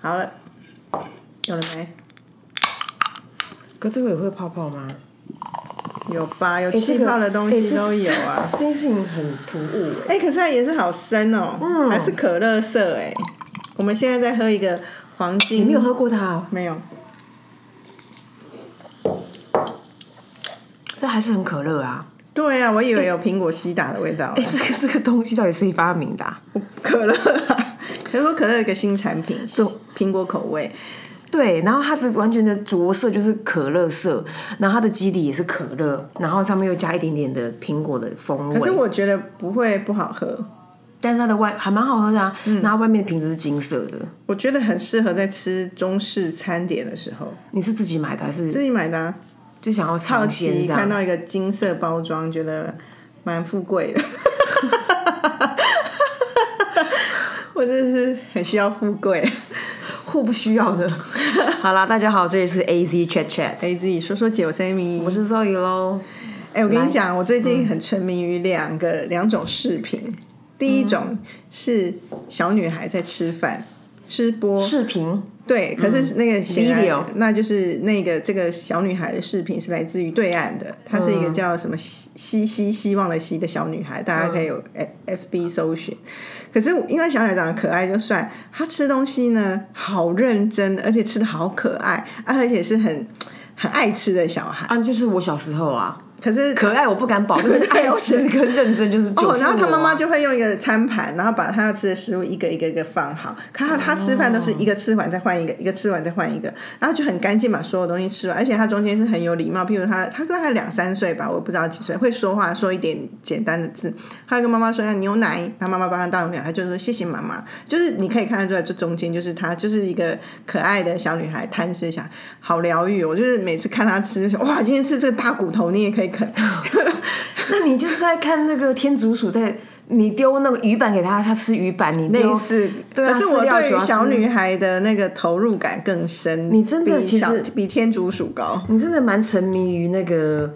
好了，有了没？可这个也会泡泡吗？有吧？有哎气泡的东西都有啊。这件事情很突兀哎、哎、可是它颜色好深哦、嗯还是可乐色哎、我们现在在喝一个黄金，你没有喝过它哦？没有？这还是很可乐啊！对啊，我以为有苹果西打的味道。哎、这个这个东西到底谁发明的、啊？可乐、啊，可口可乐有一个新产品，是这苹果口味。对，然后它的完全的着色就是可乐色，然后它的基底也是可乐，然后上面又加一点点的苹果的风味。可是我觉得不会不好喝，但是它的外还蛮好喝的啊，嗯然后外面的瓶子是金色的。我觉得很适合在吃中式餐点的时候你是自己买的还是自己买的、啊。就想要好尝鲜？看到一个金色包装，觉得蛮富贵的。我真的是很需要富贵。互不需要的。好啦，大家好，这里是 A Z Chat Chat，哎，自己说说姐，我是 Amy，我是 Zoe 喽。哎，我跟你讲，我最近很沉迷于两个、两种视频。第一种是小女孩在吃饭吃播，视频？对，可是那个显然 Video 那就是那个这个小女孩的视频是来自于对岸的，她是一个叫什么希希希希望的希的小女孩，大家可以有 F F B 搜寻。可是因为小孩长得可爱就算，他吃东西呢好认真，而且吃的好可爱，啊而且是很很爱吃的小孩。啊，就是我小时候啊，可是可爱我不敢保证，但是爱吃跟认真就是就哦，然后他妈妈就会用一个餐盘，然后把他要吃的食物一个一个一个放好。看他他吃饭都是一个吃完再换一个，一个吃完再换一个，然后就很干净把所有东西吃完。而且他中间是很有礼貌，譬如他他大概两三岁吧，我不知道几岁，会说话，说一点简单的字。他会跟妈妈说要牛奶，他妈妈帮他倒牛奶，他就说谢谢妈妈。就是你可以看得出来，这中间就是他就是一个可爱的小女孩，贪吃小孩，好疗愈哦。我就是每次看他吃，就想哇，今天吃这个大骨头，你也可以啃。那你就是在看那个天竺鼠在你丢那个鱼板给他，他吃鱼板，你那一次，对啊可是我对于小女孩的那个投入感更深。你真的其实比天竺鼠高。你真的蛮沉迷于那个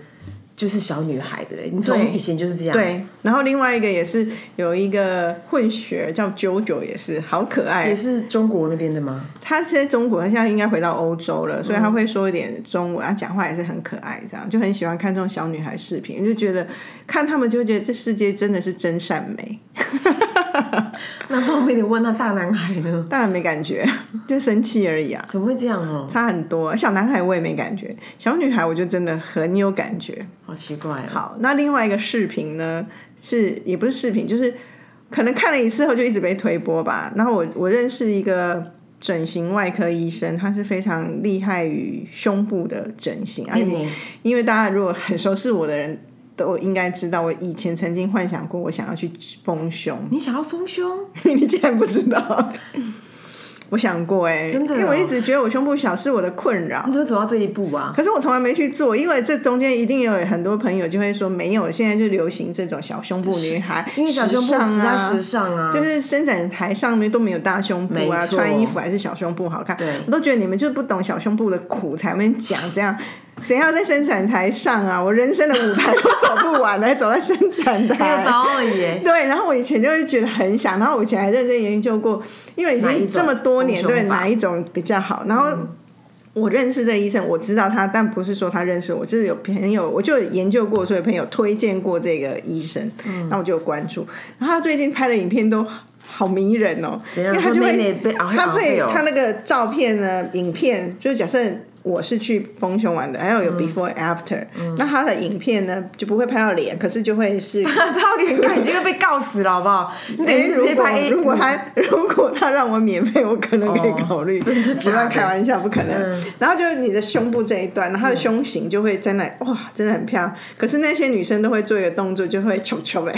就是小女孩的欸，你从对以前就是这样。，对，然后另外一个也是有一个混血叫九九，也是好可爱也。是中国那边的吗？他现在中国，他现在应该回到欧洲了，所以他会说一点中文，他讲话也是很可爱，这样就很喜欢看这种小女孩视频，就觉得看他们就会觉得这世界真的是真善美。那方面你问那大男孩呢？当然没感觉，就生气而已啊。怎么会这样哦？差很多，小男孩我也没感觉，小女孩我就真的很有感觉。好奇怪啊！好，那另外一个视频呢，是也不是视频，就是可能看了一次后就一直被推播吧。然后我我认识一个整形外科医生，他是非常厉害于胸部的整形，而且你因为大家如果很熟悉我的人。都应该知道，我以前曾经幻想过，我想要去丰胸。你想要丰胸？你竟然不知道？我想过哎、真的哦因为我一直觉得我胸部小是我的困扰你。怎么走到这一步啊？可是我从来没去做，因为这中间一定有很多朋友就会说没有，现在就流行这种小胸部女孩，因为小胸部啊，时尚啊，就是伸展台上面都没有大胸部啊，穿衣服还是小胸部好看。对我都觉得你们就不懂小胸部的苦，才会讲这样。谁要在生产台上啊？我人生的舞台都走不完，还走在伸展没有台。道。对，然后我以前就会觉得很想，然后我以前还认真研究过，因为已经这么多年，对哪一种比较好。然后我认识这个医生，我知道他，但不是说他认识我，就是有朋友，我就研究过，所以朋友推荐过这个医生，嗯那我就有关注。然后他最近拍的影片都好迷人哦，因样为他就会他会他那个照片呢，影片就是假设。我是去丰胸玩的，还有嗯。有 before、after，那他的影片呢就不会拍到脸，可是就会是 拍到脸感就会被告死了，好不好？你等于直接拍如果他如果他让我免费，我可能可以考虑。哦真的假的？不要开玩笑，不可能。嗯。然后就是你的胸部这一段，然后他的胸型就会在那，哇，真的很漂亮。可是那些女生都会做一个动作，就会球球哎，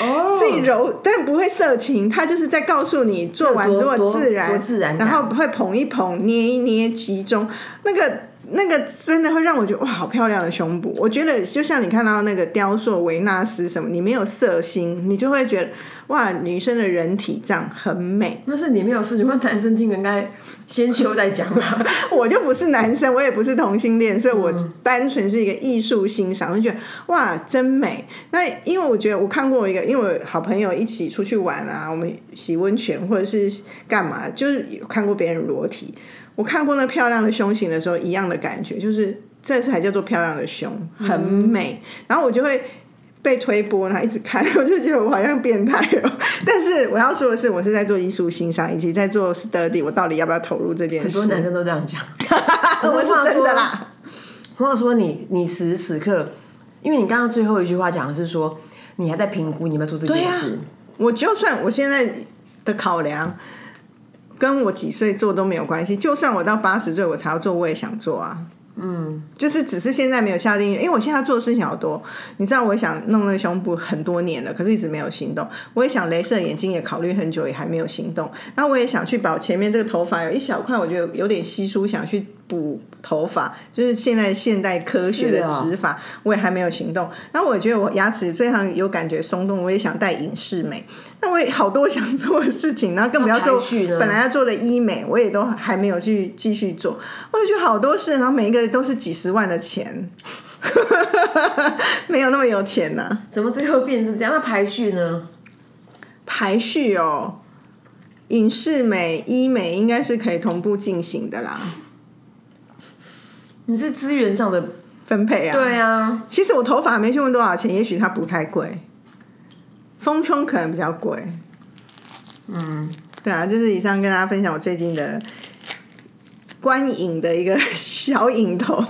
哦。自己揉，但不会色情，他就是在告诉你做完多如果自然，自然感。然后会捧一捧，捏一捏，集中那个。那个真的会让我觉得哇，好漂亮的胸部！我觉得就像你看到那个雕塑维纳斯什么，你没有色心，你就会觉得哇，女生的人体这样很美。那是你没有事情，那男生听应该先秋再讲吧。我就不是男生，我也不是同性恋，所以我单纯是一个艺术欣赏，我就觉得哇，真美。那因为我觉得我看过一个，因为我好朋友一起出去玩啊，我们洗温泉或者是干嘛，就是有看过别人裸体。我看过那漂亮的胸型的时候，一样的感觉，就是这才叫做漂亮的胸，很美。然后我就会被推波，然后一直看，我就觉得我好像变态哦。但是我要说的是，我是在做艺术欣赏，以及在做 study，我到底要不要投入这件事？很多男生都这样讲，我是真的啦。或者说，你你此时此刻，因为你刚刚最后一句话讲的是说，你还在评估你要做这件事。我就算我现在的考量。跟我几岁做都没有关系，就算我到八十岁我才要做，我也想做啊。嗯，就是只是现在没有下定，因为我现在做的事情好多。你知道，我想弄那个胸部很多年了，可是一直没有行动。我也想镭射眼睛，也考虑很久，也还没有行动。那我也想去把前面这个头发有一小块，我觉得有点稀疏，想去。补头发就是现在现代科学的植发，我也还没有行动。那我觉得我牙齿非常有感觉松动，我也想戴隐适美。那我也好多想做的事情，然后更不要说本来要做的医美，我也都还没有去继续做。我就觉得好多事，然后每一个都是几十万的钱，没有那么有钱呢。怎么最后变成这样？那排序呢？排序哦，影视美、医美应该是可以同步进行的啦。你是资源上的分配啊？对啊，其实我头发没去问多少钱，也许它不太贵，丰胸可能比较贵。嗯，对啊，就是以上跟大家分享我最近的观影的一个 小影头。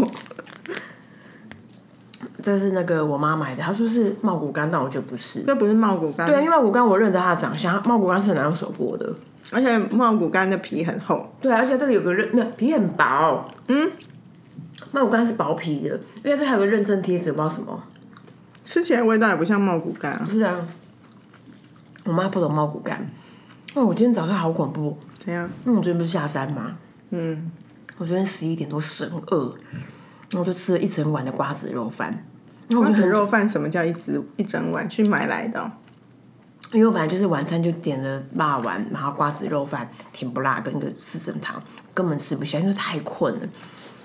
这是那个我妈买的，她说是茂谷干，但我觉得不是，那不是茂谷干。对，因为茂谷干我认得它的长相，茂谷干是很难用手剥的，而且茂谷干的皮很厚。对，而且这个有个认，那皮很薄。嗯。茂谷柑是薄皮的，因为这还有个认证贴纸，不知道什么。吃起来味道也不像茂谷干啊。是啊，我妈不懂茂谷干。哦，我今天早上好恐怖。怎样？因为我昨天不是下山吗？嗯。我昨天十一点多神饿，然后我就吃了一整碗的瓜子肉饭。瓜子肉饭什么叫一直一整碗？去买来的。因为我本来就是晚餐就点了辣丸，然后瓜子肉饭、甜不辣跟一个四神汤，根本吃不下，因为太困了。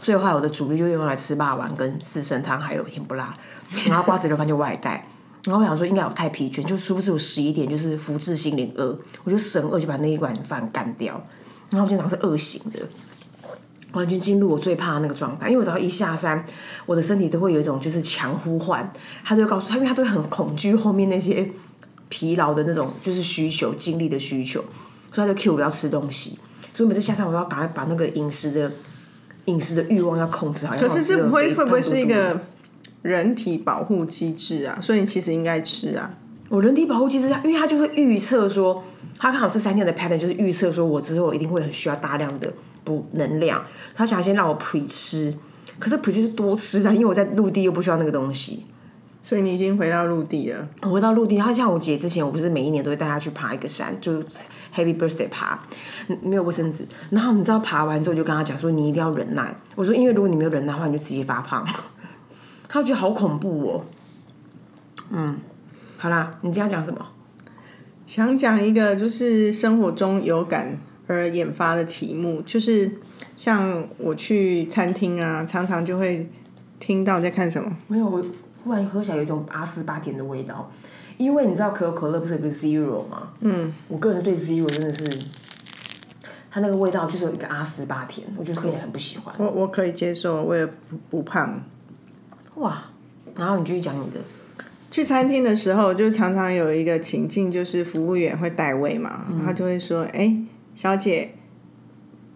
最后，我的主力就用来吃霸王跟四神汤，还有甜不辣，然后瓜子肉饭就外带。然后我想说，应该有太疲倦，就殊不知我十一点就是福至心灵饿，我就神饿就把那一碗饭干掉。然后我经常是饿醒的，完全进入我最怕那个状态。因为我只要一下山，我的身体都会有一种就是强呼唤，他就告诉他，因为他都很恐惧后面那些疲劳的那种就是需求、精力的需求，所以他就 Q 我要吃东西。所以每次下山，我都要赶快把那个饮食的。饮食的欲望要控制好，可是这不会会不会是一个人体保护机制啊？所以你其实应该吃啊。我人体保护机制，因为他就会预测说，他刚好这三天的 pattern 就是预测说我之后一定会很需要大量的补能量，他想先让我 pre 吃，可是 pre 是多吃的，因为我在陆地又不需要那个东西。所以你已经回到陆地了。我回到陆地，他像我姐之前，我不是每一年都会带她去爬一个山，就 Happy Birthday 爬，没有卫生纸。然后你知道爬完之后，就跟他讲说，你一定要忍耐。我说，因为如果你没有忍耐的话，你就直接发胖。他觉得好恐怖哦。嗯，好啦，你今天讲什么？想讲一个就是生活中有感而引发的题目，就是像我去餐厅啊，常常就会听到在看什么？没有我。忽然喝起来有一种阿斯巴甜的味道，因为你知道可口可乐不是有个 zero 吗？嗯，我个人对 zero 真的是，它那个味道就是有一个阿斯巴甜，我觉得喝起来很不喜欢。我我可以接受，我也不不胖。哇，然后你继续讲你的。去餐厅的时候，就常常有一个情境，就是服务员会带位嘛，他就会说：“哎，小姐，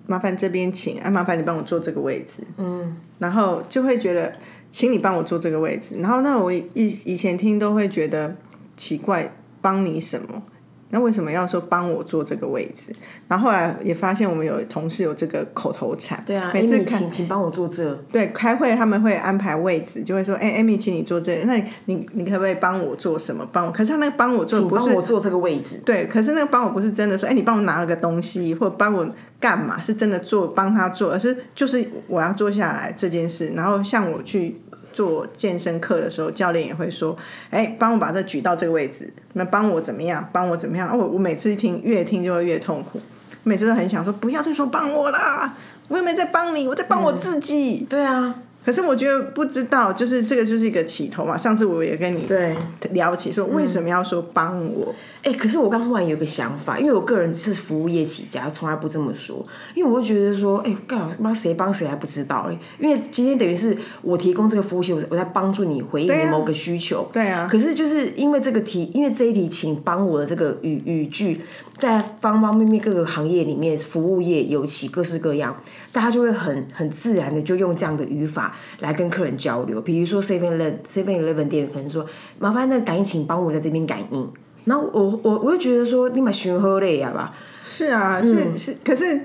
麻烦这边请，哎，麻烦你帮我坐这个位置。”嗯，然后就会觉得。请你帮我坐这个位置，然后那我以以前听都会觉得奇怪，帮你什么？那为什么要说帮我坐这个位置？然后后来也发现我们有同事有这个口头禅，对啊，每次请请帮我坐这。对，开会他们会安排位置，就会说，哎，Amy，请你坐这。那你你你可不可以帮我做什么？帮我？可是他那个帮我做不是我坐这个位置。对，可是那个帮我不是真的说，哎，你帮我拿了个东西，或帮我干嘛？是真的做帮他做，而是就是我要坐下来这件事。然后像我去。做健身课的时候，教练也会说：“哎，帮我把这举到这个位置，那帮我怎么样？帮我怎么样？”啊，我我每次听越听就会越痛苦，每次都很想说：“不要再说帮我啦，我又没在帮你，我在帮我自己。对啊，可是我觉得不知道，就是这个就是一个起头嘛。上次我也跟你对。聊起说，为什么要说帮我？哎、可是我刚忽然有个想法，因为我个人是服务业起家，从来不这么说，因为我会觉得说，哎、干嘛妈谁帮谁还不知道。哎、因为今天等于是我提供这个服务器，我我在帮助你回应你某个需求，对啊。可是就是因为这个题，因为这一题，请帮我的这个语语句，在方方面面各个行业里面，服务业尤其各式各样，大家就会很很自然的就用这样的语法来跟客人交流。比如说 Seven Eleven Seven Eleven 店员可能说，麻烦那个感应，请帮我在这边感应。然后我我我就觉得说，你买寻喝累呀吧？是啊，嗯是是，可是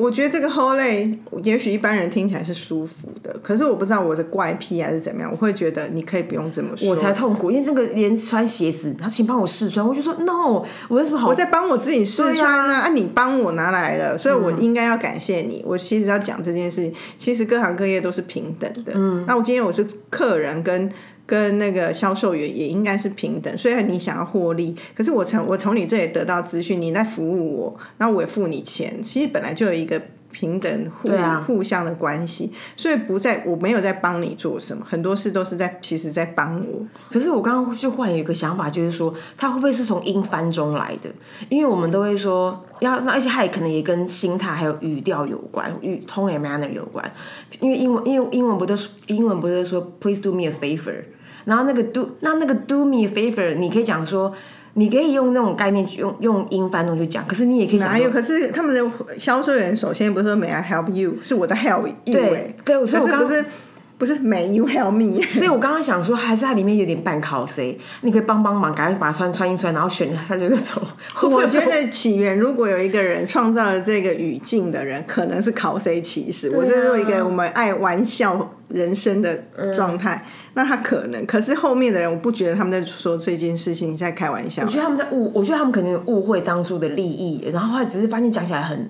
我觉得这个 whole 类，也许一般人听起来是舒服的，可是我不知道我是怪癖还是怎么样，我会觉得你可以不用这么说。我才痛苦，因为那个连穿鞋子，他请帮我试穿，我就说 no，我有什么好？我在帮我自己试对穿啊啊，啊，你帮我拿来了，所以我应该要感谢你。我其实要讲这件事情，其实各行各业都是平等的。嗯，那我今天我是客人跟。跟那个销售员也应该是平等，虽然你想要获利，可是我从我从你这里得到资讯，你在服务我，那我也付你钱，其实本来就有一个平等互、啊互相的关系，所以不在我没有在帮你做什么，很多事都是在其实在帮我。可是我刚刚就忽然有一个想法，就是说，他会不会是从英翻中来的？因为我们都会说要，那而且他也可能也跟心态还有语调有关，语 tone and manner 有关。因为英文，因为英文不都是英文不是说 please do me a favor，然后那个 do 那那个 do me a favor，你可以讲说。你可以用那种概念去用用英翻中去讲，可是你也可以讲说哪有？可是他们的销售员首先不是说 May I help you，是我在 help you 对哎、对所以我刚不是不是 May you help me，所以我刚刚想说，还是它里面有点半 cos，你可以帮帮忙，赶快把它穿穿一穿，然后选它就走。会不会我觉得起源如果有一个人创造了这个语境的人，可能是考谁歧视。我这是一个我们爱玩笑人生的状态，那他可能，可是后面的人，我不觉得他们在说这件事情在开玩笑我。觉得他们在误，我觉得他们可能误会当初的利益，然后后来只是发现讲起来很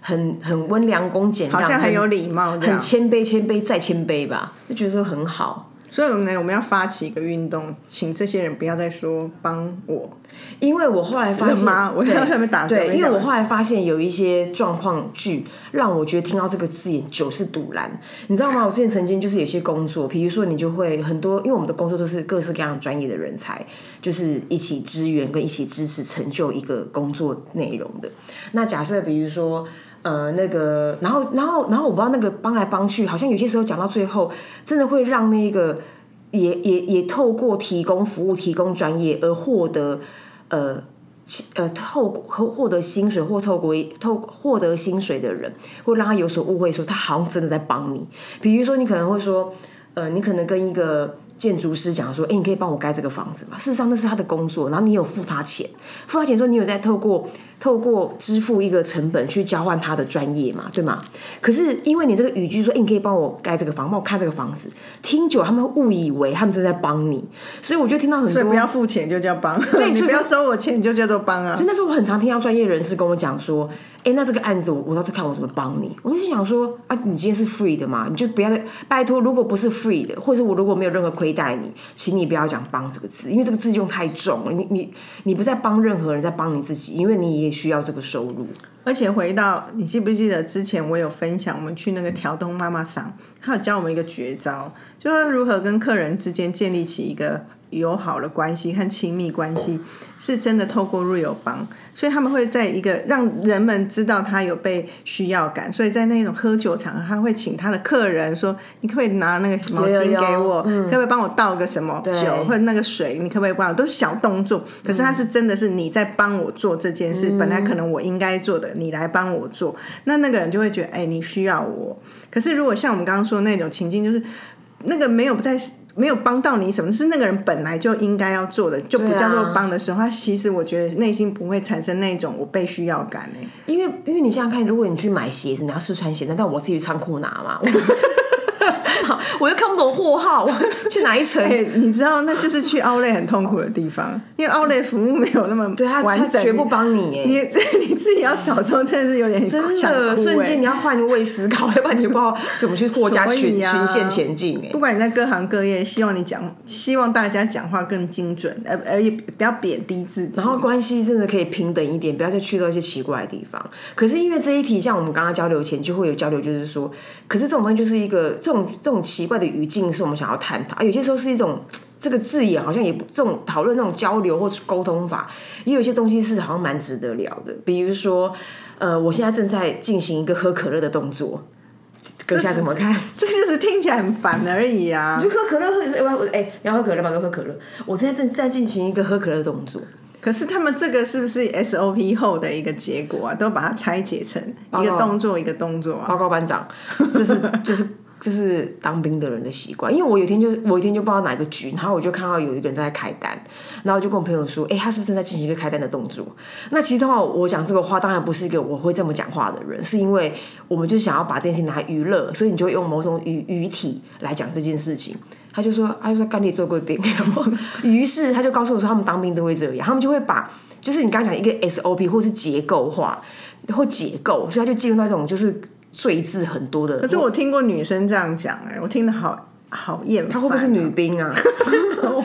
很很温良恭俭让，好像很有礼貌这很，谦卑，谦卑再谦卑吧，就觉得说很好。所以我我们要发起一个运动，请这些人不要再说帮我，因为我后来发现，妈我要对他们打对，因为我后来发现有一些状况剧让我觉得听到这个字眼就是堵拦，你知道吗？我之前曾经就是有些工作，比如说你就会很多，因为我们的工作都是各式各样专业的人才，就是一起支援跟一起支持成就一个工作内容的。那假设比如说。呃，那个，然后，然后，然后，我不知道那个帮来帮去，好像有些时候讲到最后，真的会让那个也也也透过提供服务、提供专业而获得呃呃透过获获得薪水或透过透获得薪水的人，会让他有所误会，说他好像真的在帮你。比如说，你可能会说，呃，你可能跟一个建筑师讲说，哎、你可以帮我盖这个房子吗？事实上那是他的工作，然后你有付他钱，付他钱说你有在透过透过支付一个成本去交换他的专业嘛，对吗？可是因为你这个语句说，哎、你可以帮我盖这个房，帮我看这个房子，听久他们会误以为他们正在帮你，所以我就听到很多，所以不要付钱就叫帮，你 所以不要收我钱你就叫做帮啊所以。那时候我很常听到专业人士跟我讲说，哎、那这个案子我我到时候看我怎么帮你。我就心想说，啊，你今天是 free 的嘛，你就不要再拜托，如果不是 free 的，或者我如果没有任何亏待你，请你不要讲帮这个字，因为这个字用太重了。你你你不在帮任何人，在帮你自己，因为你需要这个收入。而且回到你记不记得之前我有分享，我们去那个调东妈妈桑，她有教我们一个绝招，就是如何跟客人之间建立起一个友好的关系和亲密关系，是真的透过瑞友帮，所以他们会在一个让人们知道他有被需要感，所以在那种喝酒场合，他会请他的客人说：“你可不可以拿那个毛巾有有给我？可不可以帮我倒个什么酒或者那个水？你可不可以帮我？”都是小动作，可是他是真的是你在帮我做这件事，本来可能我应该做的，你来帮我做，那那个人就会觉得，哎，你需要我。可是如果像我们刚刚说的那种情境，就是那个没有不在。没有帮到你什么，是那个人本来就应该要做的，就不叫做帮的时候，他其实我觉得内心不会产生那种我被需要感诶、因为因为你想想看，如果你去买鞋子，你要试穿鞋，难道我自己去仓库拿吗？我又看不懂货号，我 去哪一层？哎、你知道那就是去奥莱很痛苦的地方，因为奥莱服务没有那么对他完整，绝不帮你哎。你你自己要找时候真的是有点真想的，瞬间你要换位思考，要不然你不知道怎么去过家所以循啊循线前进哎不。管你在各行各业，希望你讲，希望大家讲话更精准，而而也不要贬低自己。然后关系真的可以平等一点，不要再去到一些奇怪的地方。可是因为这一题，像我们刚刚交流前就会有交流，就是说，可是这种东西就是一个这种这种奇怪的语境，是我们想要探讨。啊有些时候是一种 这个字眼，好像也不这种讨论那种交流或沟通法，也有一些东西是好像蛮值得聊的。比如说，呃，我现在正在进行一个喝可乐的动作，阁下怎么看？这就是听起来很烦而已啊你就。喝可乐，喝我我哎，你要喝可乐吗？都喝可乐。我现在正在进行一个喝可乐的动作。可是他们这个是不是 SOP 后的一个结果啊？都把它拆解成一个动作一个动作啊。报告班长，这是 就是这是当兵的人的习惯。因为我有一天就我一天就不知道哪个局，然后我就看到有一个人在开单，然后我就跟我朋友说，哎、他是不是在进行一个开单的动作？那其实的话，我讲这个话当然不是一个我会这么讲话的人，是因为我们就想要把这件事情拿来娱乐，所以你就会用某种语语体来讲这件事情。他就说，他就说干爹做过兵，然后于是他就告诉我说，他们当兵都会这样，他们就会把就是你刚刚讲一个 SOP 或是结构化或解构，所以他就进入那种就是赘字很多的。可是我听过女生这样讲，哎，我听得好好厌烦。她会不会是女兵啊？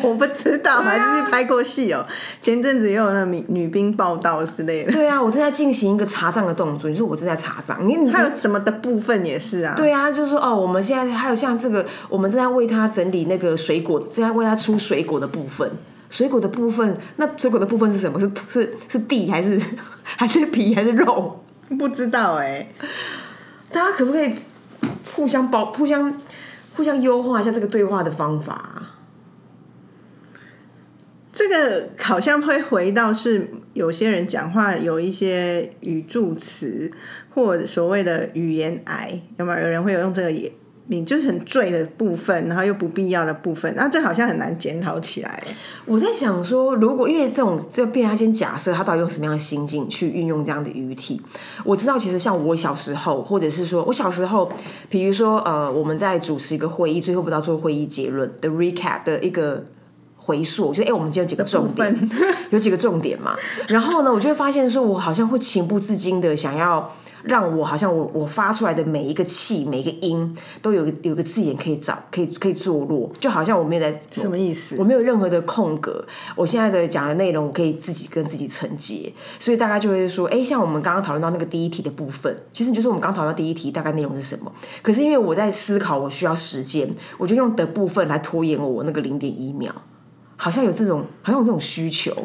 我不知道，还是去拍过戏哦。前阵子也有那女女兵报道之类的，对啊，我正在进行一个查账的动作。你说我正在查账，你你还有什么的部分也是啊。对啊，就是说哦，我们现在还有像这个，我们正在为他整理那个水果，正在为他出水果的部分。水果的部分，那水果的部分是什么？是是是地还是还是皮还是肉？不知道哎、大家可不可以互相包、互相互相优化一下这个对话的方法、这个好像会回到是有些人讲话有一些语助词或所谓的语言癌，有没有？有人会有用这个也，你就是很醉的部分，然后又不必要的部分，那这好像很难检讨起来。我在想说，如果因为这种，就变他先假设他到底用什么样的心境去运用这样的语体。我知道，其实像我小时候，或者是说我小时候，比如说呃，我们在主持一个会议，最后不知道做会议结论的 recap 的一个回溯，就是哎、诶我们今天有几个重点，有几个重点嘛。然后呢，我就会发现说，我好像会情不自禁的想要。让我好像我我发出来的每一个气每一个音都有个有个字眼可以找可以可以坐落，就好像我没有在什么意思我？没有任何的空格，我现在的讲的内容我可以自己跟自己承接，所以大家就会说，哎，像我们刚刚讨论到那个第一题的部分，其实你就是我们刚讨论到第一题大概内容是什么，可是因为我在思考，我需要时间，我就用的部分来拖延我那个零点一秒，好像有这种好像有这种需求，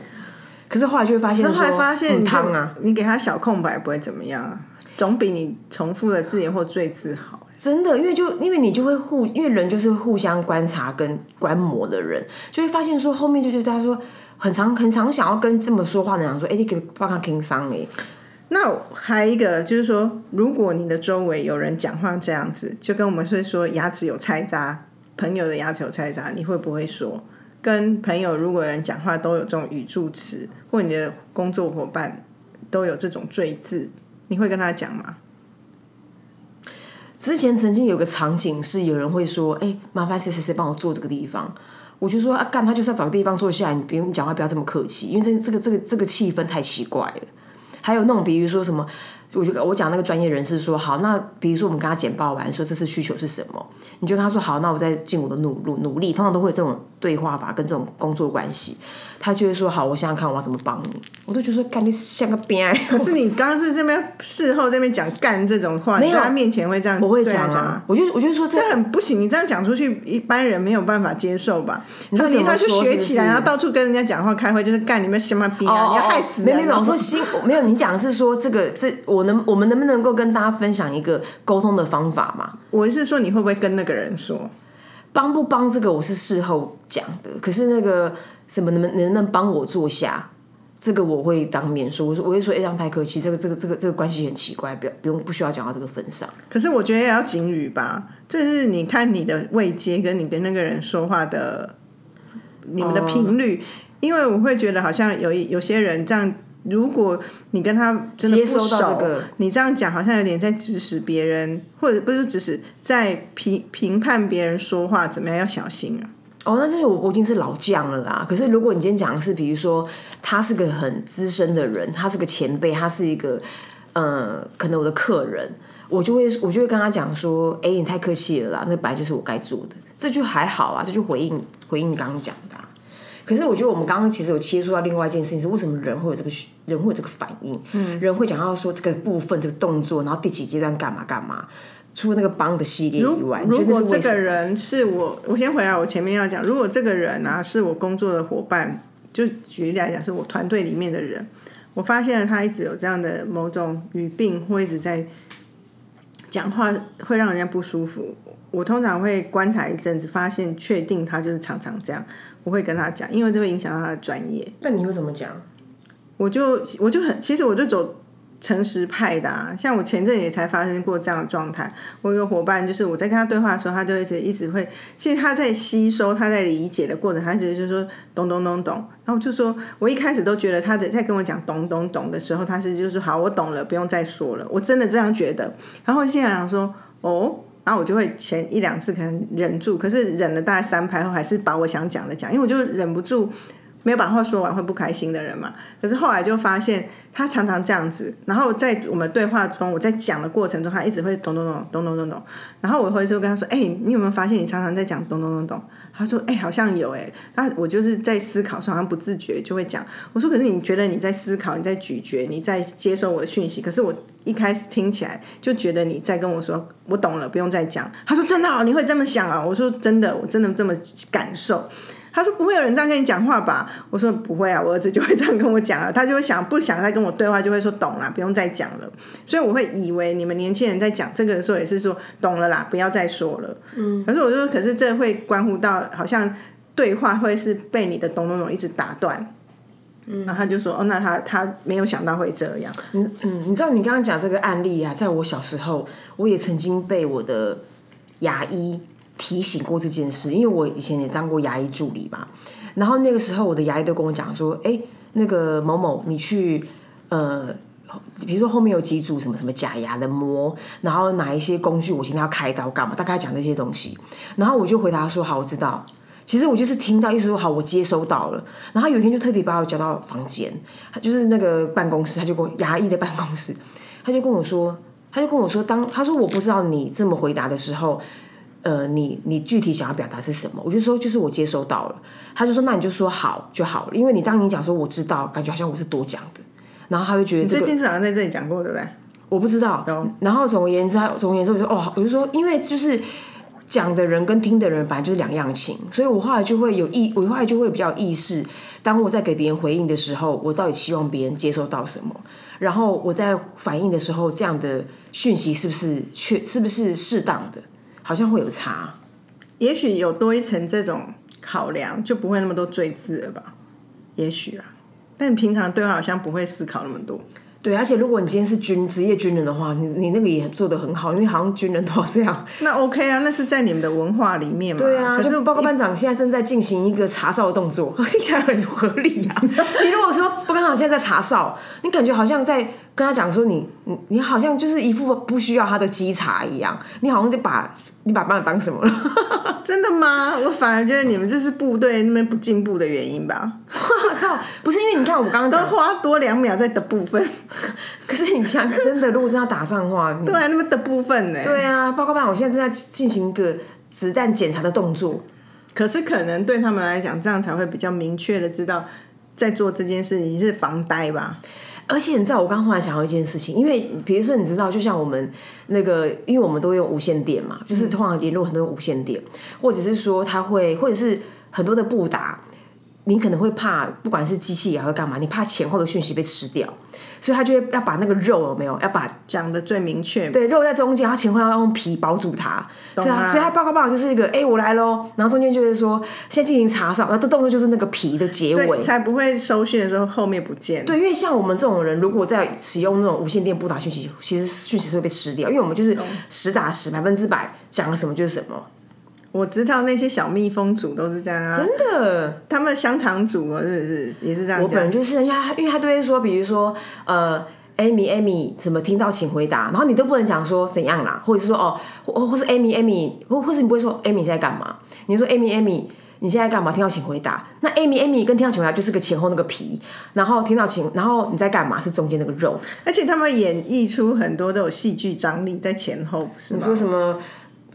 可是后来就会发现，后来发现你就汤啊，，你给他小空白不会怎么样。啊，总比你重复的字眼或赘字好。真的，因为就因为你就会互，因为人就是互相观察跟观摩的人，就会发现说后面就觉得他说很常很常想要跟这么说话的人说，哎、你给帮他听伤哎，那还一个就是说，如果你的周围有人讲话这样子，就跟我们是说牙齿有菜渣，朋友的牙齿有菜渣，你会不会说？跟朋友如果有人讲话都有这种语助词，或你的工作伙伴都有这种赘字，你会跟他讲吗？之前曾经有个场景是有人会说，哎、麻烦谁谁谁帮我坐这个地方。我就说啊，干他就是要找个地方坐下来，你不用你讲话不要这么客气，因为这这个这个这个气氛太奇怪了。还有那种比如说什么，我就我讲那个专业人士说，好，那比如说我们跟他简报完，说这次需求是什么，你就跟他说好，那我再尽我的努努努力，通常都会有这种对话吧，跟这种工作关系，他就会说好，我想想看我要怎么帮你，我都觉得说干你像个边，可是你刚刚是这边事后这边讲干这种话，你在他面前会这样我会讲讲啊，我就我就说这这很不行，你这样讲出去，一般人没有办法接受吧？说怎么你他就学起来，是然后到处跟人家讲话、开会，就是干你们什么逼啊！你要害死人！没有没有，我说新没有，你讲的是说这个这我能我们能不能够跟大家分享一个沟通的方法嘛？我是说，你会不会跟那个人说？帮不帮这个我是事后讲的，可是那个什么能不能能不能帮我坐下？这个我会当面说，我说我会说，哎、这样太客气，这个这个这个这个关系很奇怪，不要不用不需要讲到这个份上。可是我觉得也要警语吧，这是你看你的位阶跟你跟那个人说话的你们的频率，因为我会觉得好像有一有些人这样如果你跟他真的不熟，收到这个你这样讲好像有点在指使别人，或者不是指使，在评评判别人说话怎么样要小心啊。哦，那这我我已经是老将了啦。可是如果你今天讲的是，比如说他是个很资深的人，他是个前辈，他是一个呃，可能我的客人，我就会我就会跟他讲说，哎、你太客气了啦，那本来就是我该做的，这就还好啊，这就回应回应你刚刚讲的啊、可是我觉得我们刚刚其实有切出到另外一件事情，是为什么人会有这个人会有这个反应？嗯，人会讲到说这个部分这个动作，然后第几阶段干嘛干嘛。除了那个帮的系列以外，如果这？个人是我，我先回来，我前面要讲，如果这个人啊是我工作的伙伴，就举例来讲，是我团队里面的人，我发现了他一直有这样的某种语病，或一直在讲话会让人家不舒服。我通常会观察一阵子，发现确定他就是常常这样，我会跟他讲，因为这会影响到他的专业。那你会怎么讲？我就我就很，其实我就走诚实派的啊。像我前阵也才发生过这样的状态。我有个伙伴，就是我在跟他对话的时候，他就一直一直会，其实他在吸收、他在理解的过程，他一直就说懂懂懂懂。然后我就说，我一开始都觉得他在在跟我讲懂懂懂的时候，他是就是好，我懂了，不用再说了。我真的这样觉得。然后现在想说，哦。然后我就会前一两次可能忍住，可是忍了大概三拍后，还是把我想讲的讲，因为我就忍不住没有把话说完会不开心的人嘛。可是后来就发现他常常这样子，然后在我们对话中，我在讲的过程中，他一直会咚咚咚咚咚咚咚。然后我会就跟他说：“哎、你有没有发现你常常在讲咚咚咚咚？”他说：“哎、好像有哎。”那我就是在思考，说好像不自觉就会讲。我说：“可是你觉得你在思考，你在咀嚼，你在接收我的讯息，可是我一开始听起来就觉得你在跟我说我懂了，不用再讲。”他说：“真的、哦，你会这么想啊？”我说：“真的，我真的这么感受。”他说不会有人这样跟你讲话吧？我说不会啊，我儿子就会这样跟我讲了，他就会想不想再跟我对话，就会说懂了，不用再讲了。所以我会以为你们年轻人在讲这个的时候也是说懂了啦，不要再说了。嗯，可是我就说，可是这会关乎到好像对话会是被你的咚咚咚一直打断。嗯，然后他就说哦，那他他没有想到会这样。嗯，你知道你刚刚讲这个案例啊，在我小时候，我也曾经被我的牙医提醒过这件事，因为我以前也当过牙医助理嘛。然后那个时候，我的牙医都跟我讲说：“哎，那个某某，你去呃，比如说后面有几组什么什么假牙的膜，然后哪一些工具，我今天要开刀干嘛？大概讲这些东西。”然后我就回答说：“好，我知道。”其实我就是听到意思说好，我接收到了。然后有一天就特地把我叫到房间，他就是那个办公室，他就跟我牙医的办公室，他就跟我说，他就跟我说，当他说我不知道你这么回答的时候，呃，你你具体想要表达是什么？我就说就是我接收到了。他就说那你就说好就好了，因为你当你讲说我知道，感觉好像我是多讲的，然后他会觉得这个最近是好像在这里讲过，对不对？我不知道。然后总而言之，他总而言之，我就哦，我就说，因为就是讲的人跟听的人本来就是两样情，所以我后来就会有意，我后来就会比较意识，当我在给别人回应的时候，我到底期望别人接收到什么，然后我在反应的时候，这样的讯息是不是确，是不是适当的，好像会有差。也许有多一层这种考量，就不会那么多罪字了吧？也许啊，但你平常对话好像不会思考那么多。对，而且如果你今天是军职业军人的话，你你那个也做的很好，因为好像军人都要这样。那 OK 啊，那是在你们的文化里面嘛。对啊，可是就报告班长现在正在进行一个查哨的动作，听起来很合理啊。你如果说报告班长现在在查哨，你感觉好像在跟他讲说你你你好像就是一副不需要他的稽查一样，你好像就把你把班长当什么了？真的吗？我反而觉得你们这是部队那边不进步的原因吧。我 靠，不是因为你看我刚刚 都，花多两秒在的部分，可是你想真的，如果是要打仗的话，你对啊，那么的部分呢？对啊，报告班长，我现在正在进行一个子弹检查的动作。可是可能对他们来讲，这样才会比较明确的知道，在做这件事情是防呆吧。而且你知道，我刚忽然想到一件事情，因为比如说你知道，就像我们那个，因为我们都用无线电嘛，就是通常联络很多用无线电，或者是说他会，或者是很多的布达，你可能会怕，不管是机器也好干嘛，你怕前后的讯息被吃掉，所以他就会要把那个肉有没有，要把讲的最明确，对肉在中间，他前后要用皮包住它，所以他所以他报告报告就是一个，哎、我来喽，然后中间就是说现在进行查哨，然后这动作就是那个皮的结尾，，才不会收讯的时候后面不见。对，因为像我们这种人，如果在使用那种无线电拨打讯息，其实讯息是会被吃掉，因为我们就是实打实百分之百讲了什么就是什么。我知道那些小蜜蜂组都是这样啊，真的。他们香肠煮哦，是是也是这样我本人。就是，因为他因为他都会说，比如说呃。Amy Amy 怎么听到请回答，然后你都不能讲说怎样啦，或者是说哦，或或是 Amy Amy，或或是你不会说 Amy 现在干嘛？你说 Amy Amy 你现在干嘛？听到请回答。那 Amy Amy 跟听到请回答就是个前后那个皮，然后听到请，然后你在干嘛？是中间那个肉。而且他们演绎出很多都有戏剧张力在前后，不是吗？说什么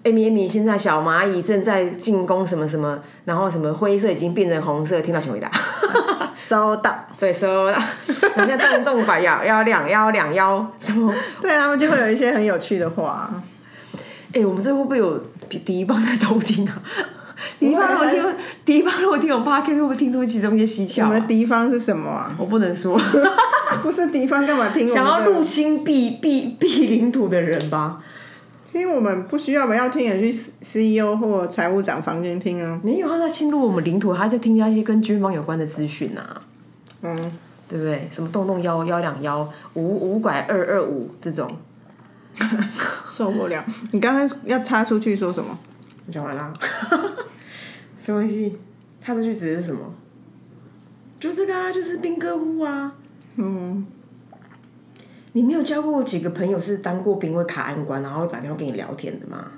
Amy Amy 现在小蚂蚁正在进攻什么什么，然后什么灰色已经变成红色，听到请回答。收到，对，收到。人家动动法摇幺两幺两幺什么？对他们就会有一些很有趣的话。哎、我们这会不会有敌一帮在偷听啊？敌一帮如果听，敌一帮如果听我们 podcast 会不会听出其中一些蹊你跷、啊？们敌方是什么啊？我不能说，不是敌方干嘛听想要入侵避避避领土的人吧？听我们不需要吧？要听也去 CEO 或财务长房间听啊。没有，他在侵入我们领土，他在听一些跟军方有关的资讯啊，嗯，对不对？什么洞洞幺幺两幺五五拐二二五这种，受不了。你刚刚要插出去说什么？我讲完了。什么东西？插出去指的是什么？就这个啊，就是兵哥户啊。嗯，你没有交过几个朋友是当过兵会卡安关，然后打电话跟你聊天的吗？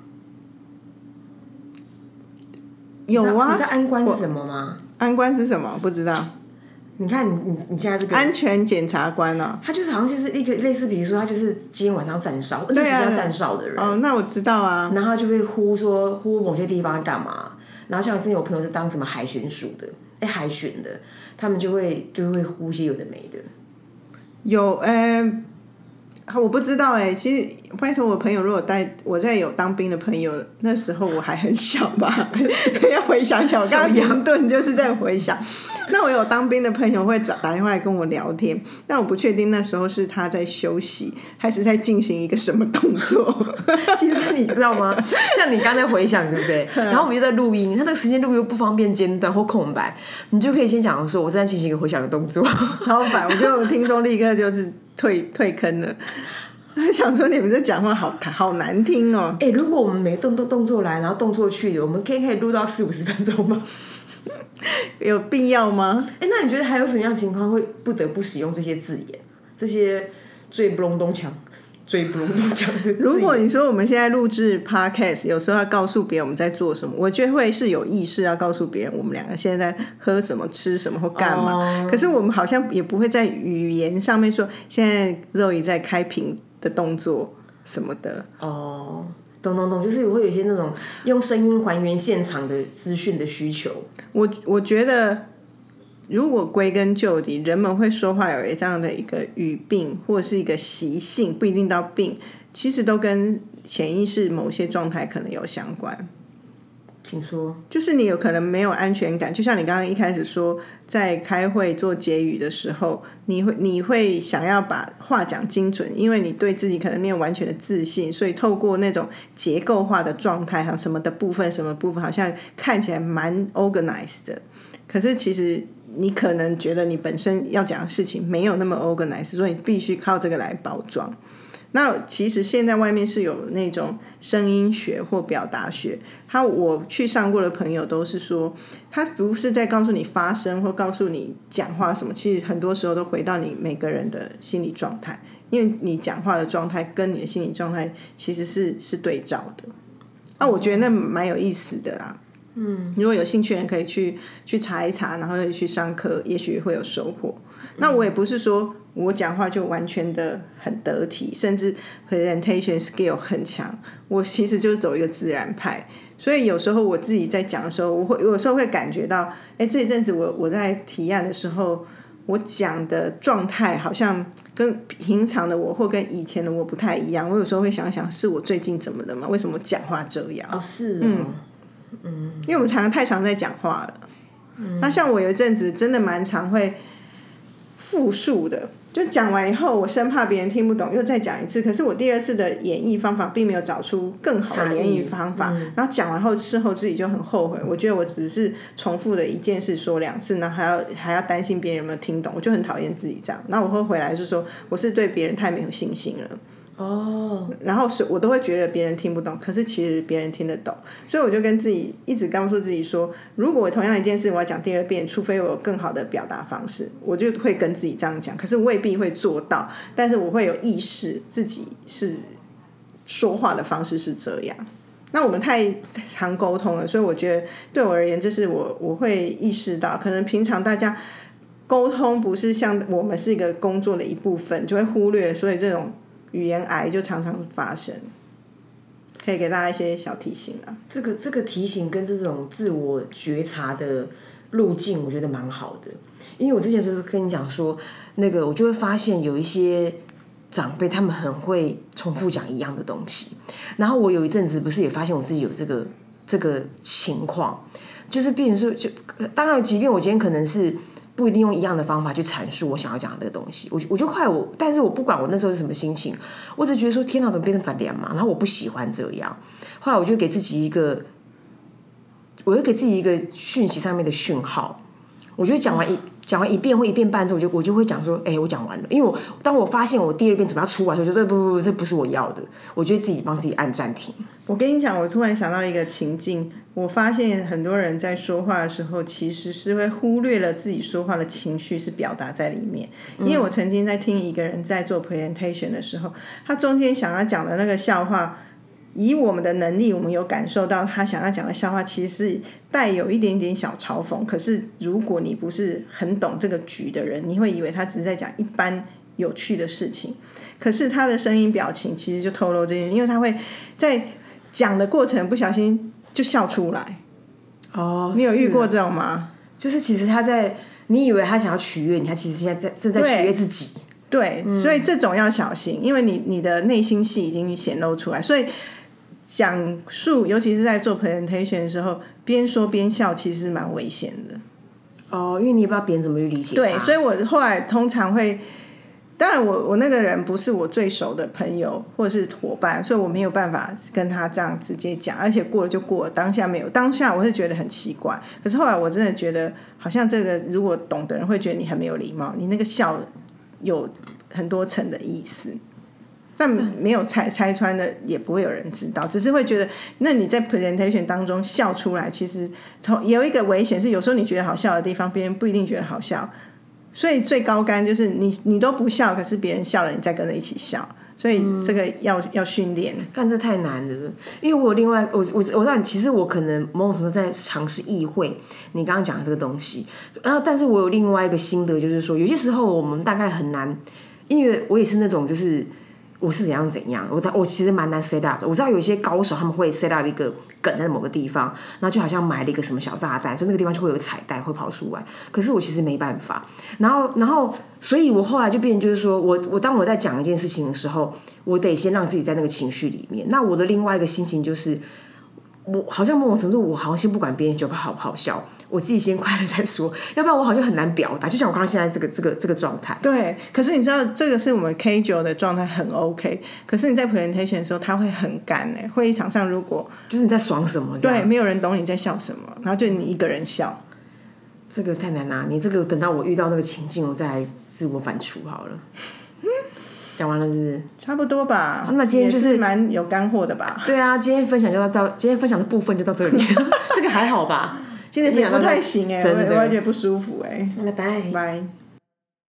有啊你知道。安官是什么吗？安官是什么？不知道。你看你你你现在这个安全检察官啊。他就是好像就是一个类似，比如说他就是今天晚上站哨，那对啊站哨的人，哦，那我知道啊。然后就会呼说呼某些地方干嘛。然后像我之前有朋友是当什么海巡署的，哎海巡的，他们就会就会呼一些有的没的。有，呃，我不知道哎、其实拜托我朋友，如果带我在有当兵的朋友，那时候我还很小吧，要回想起来，我刚刚停顿就是在回想。那我有当兵的朋友会找打电话来跟我聊天，但我不确定那时候是他在休息，还是在进行一个什么动作。其实你知道吗？像你刚才回想，对不对？然后我们就在录音，那这个时间录音又不方便间断或空白，你就可以先讲说，我正在进行一个回想的动作。超烦，我觉得我听众立刻就是退退坑了。想说你们这讲话好好难听哦。哎、如果我们每动动动作来，然后动作去的，我们可以可以录到四五十 分钟吗？有必要吗？哎、那你觉得还有什么样的情况会不得不使用这些字眼？这些最不隆咚锵、最不容易讲的？如果你说我们现在录制 podcast，有时候要告诉别人我们在做什么，我觉得会是有意识要告诉别人我们两个现在在喝什么、吃什么或干嘛。哦可是我们好像也不会在语言上面说现在肉姨在开屏的动作什么的。哦，懂懂懂，就是会有一些那种用声音还原现场的资讯的需求。我我觉得，如果归根究底，人们会说话有这样的一个语病或者是一个习性，不一定到病，其实都跟潜意识某些状态可能有相关。请说。就是你有可能没有安全感，就像你刚刚一开始说，在开会做结语的时候，你会你会想要把话讲精准，因为你对自己可能没有完全的自信，所以透过那种结构化的状态，像什么的部分，什么部分好像看起来蛮 organized 的，可是其实你可能觉得你本身要讲的事情没有那么 organized，所以你必须靠这个来包装。那其实现在外面是有那种声音学或表达学，他我去上过的朋友都是说，他不是在告诉你发声或告诉你讲话什么，其实很多时候都回到你每个人的心理状态，因为你讲话的状态跟你的心理状态其实是是对照的。啊，我觉得那蛮有意思的啦。嗯，如果有兴趣的人可以去去查一查，然后去上课，也许会有收获。那我也不是说我讲话就完全的很得体，甚至 presentation skill 很强。我其实就是走一个自然派，所以有时候我自己在讲的时候，我会有时候会感觉到，哎，这一阵子我我在提案的时候，我讲的状态好像跟平常的我或跟以前的我不太一样。我有时候会想想，是我最近怎么了吗？为什么讲话这样？哦，是哦。因为我们常常太常在讲话了。那像我有一阵子真的蛮常会复述的，就讲完以后，我生怕别人听不懂，又再讲一次。可是我第二次的演绎方法并没有找出更好的演绎方法，然后讲完后事后自己就很后悔。我觉得我只是重复了一件事说两次，然后还要还要担心别人有没有听懂，我就很讨厌自己这样。那我会回来就说，我是对别人太没有信心了。哦，然后所以我都会觉得别人听不懂，可是其实别人听得懂，所以我就跟自己一直告诉自己说，如果我同样一件事我要讲第二遍，除非我有更好的表达方式，我就会跟自己这样讲，可是未必会做到，但是我会有意识自己是说话的方式是这样。那我们太常沟通了，所以我觉得对我而言，这是我我会意识到，可能平常大家沟通不是像我们是一个工作的一部分，就会忽略，所以这种。语言癌就常常发生，可以给大家一些小提醒啊。这个这个提醒跟这种自我觉察的路径，我觉得蛮好的。因为我之前不是跟你讲说，那个我就会发现有一些长辈他们很会重复讲一样的东西。然后我有一阵子不是也发现我自己有这个这个情况，就是变成说，就当然，即便我今天可能是。不一定用一样的方法去阐述我想要讲的这个东西，我我就快我，但是我不管我那时候是什么心情，我只觉得说天哪，怎么变成杂脸嘛？然后我不喜欢这样，后来我就给自己一个，我就给自己一个讯息上面的讯号，我觉得讲完一。讲完一遍或一遍半之后，我就我就会讲说，哎，我讲完了。因为我当我发现我第二遍准备要出完的时候，我觉得不不不，这不是我要的。我就自己帮自己按暂停。我跟你讲，我突然想到一个情境，我发现很多人在说话的时候，其实是会忽略了自己说话的情绪是表达在里面。因为我曾经在听一个人在做 presentation 的时候，他中间想要讲的那个笑话。以我们的能力，我们有感受到他想要讲的笑话，其实是带有一点点小嘲讽。可是如果你不是很懂这个局的人，你会以为他只是在讲一般有趣的事情。可是他的声音表情其实就透露这些，因为他会在讲的过程不小心就笑出来。哦，你有遇过这种吗？就是其实他在，你以为他想要取悦你，他其实现在在正在取悦自己。对，所以这种要小心，因为你你的内心戏已经显露出来，所以。讲述，尤其是在做 presentation 的时候，边说边笑，其实蛮危险的。哦，因为你也不知道别人怎么去理解。对，所以我后来通常会，当然我我那个人不是我最熟的朋友或者是伙伴，所以我没有办法跟他这样直接讲，而且过了就过了，当下没有，当下我是觉得很奇怪。可是后来我真的觉得，好像这个如果懂的人会觉得你很没有礼貌，你那个笑有很多层的意思。但没有拆拆穿的，也不会有人知道，只是会觉得，那你在 presentation 当中笑出来，其实从有一个危险是，有时候你觉得好笑的地方，别人不一定觉得好笑，所以最高干就是你你都不笑，可是别人笑了，你再跟着一起笑，所以这个要要训练。干这太难了，因为我另外我我我知道，其实我可能某种程度在尝试意会你刚刚讲的这个东西，然后但是我有另外一个心得，就是说有些时候我们大概很难，因为我也是那种就是。我是怎样怎样，我我其实蛮难 set up 的。我知道有一些高手他们会 set up 一个梗在某个地方，然后就好像埋了一个什么小炸弹，所以那个地方就会有彩蛋会跑出来。可是我其实没办法。然后，然后，所以我后来就变就是说我我当我在讲一件事情的时候，我得先让自己在那个情绪里面。那我的另外一个心情就是。我好像某种程度，我好像先不管别人觉得好不好笑，我自己先快乐再说，要不然我好像很难表达。就像我刚刚现在这个这个这个状态。对，可是你知道这个是我们 K 九的状态很 OK，可是你在 presentation 的时候，他会很干哎。会议场上如果就是你在爽什么？对，没有人懂你在笑什么，然后就你一个人笑，这个太难啦。你这个等到我遇到那个情境，我再来自我反刍好了。讲完了是不是？差不多吧。那今天就是蛮有干货的吧？对啊，今天分享就到这，今天分享的部分就到这里。这个还好吧？今天分享不太行哎，我我有点不舒服哎。拜拜。拜。